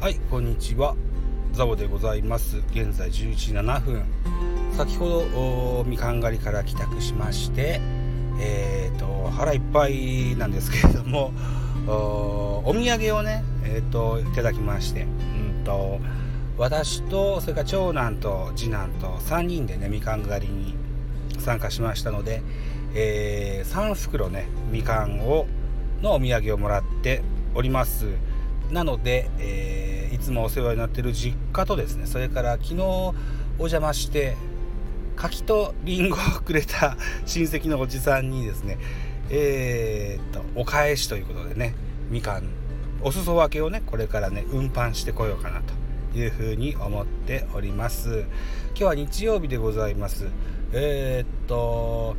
はいこんにちは。ザボでございます。現在11時7分。先ほどみかん狩りから帰宅しましてえーと、腹いっぱいなんですけれども お土産をね、えーと、いただきまして、うんと、私とそれから長男と次男と3人でねみかん狩りに参加しましたので、えー、3袋ねみかんをのお土産をもらっております。なので、えー、つもお世話になってる実家とですねそれから昨日お邪魔して柿とりんごをくれた 親戚のおじさんにですねえー、っとお返しということでねみかんお裾分けをねこれからね運搬してこようかなというふうに思っております。今日は日曜日でございます。えー、っと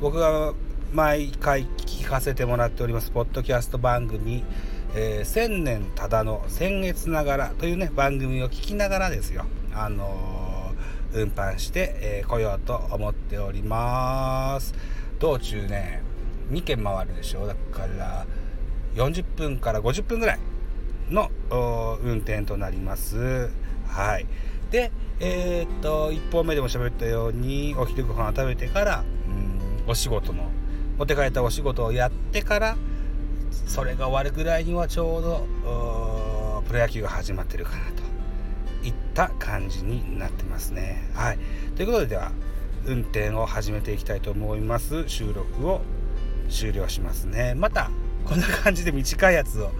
僕が毎回聞かせてもらっておりますポッドキャスト番組「えー、千年ただの先月ながら」というね番組を聞きながらですよ。あのー、運搬して、えー、来ようと思っております。道中ね2軒回るでしょ？だから40分から50分ぐらいの運転となります。はい。でえー、っと1本目でも喋ったようにお昼ご飯を食べてからうんお仕事の持って帰ったお仕事をやってからそれが終わるぐらいにはちょうどプロ野球が始まってるかなといった感じになってますね。はい。ということででは運転を始めていきたいと思います。収録を終了しますね。またこんな感じで短いやつを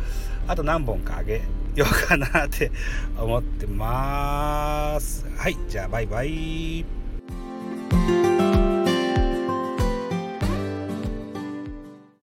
あと何本かあげようかなって思ってます。はい。じゃあバイバイ。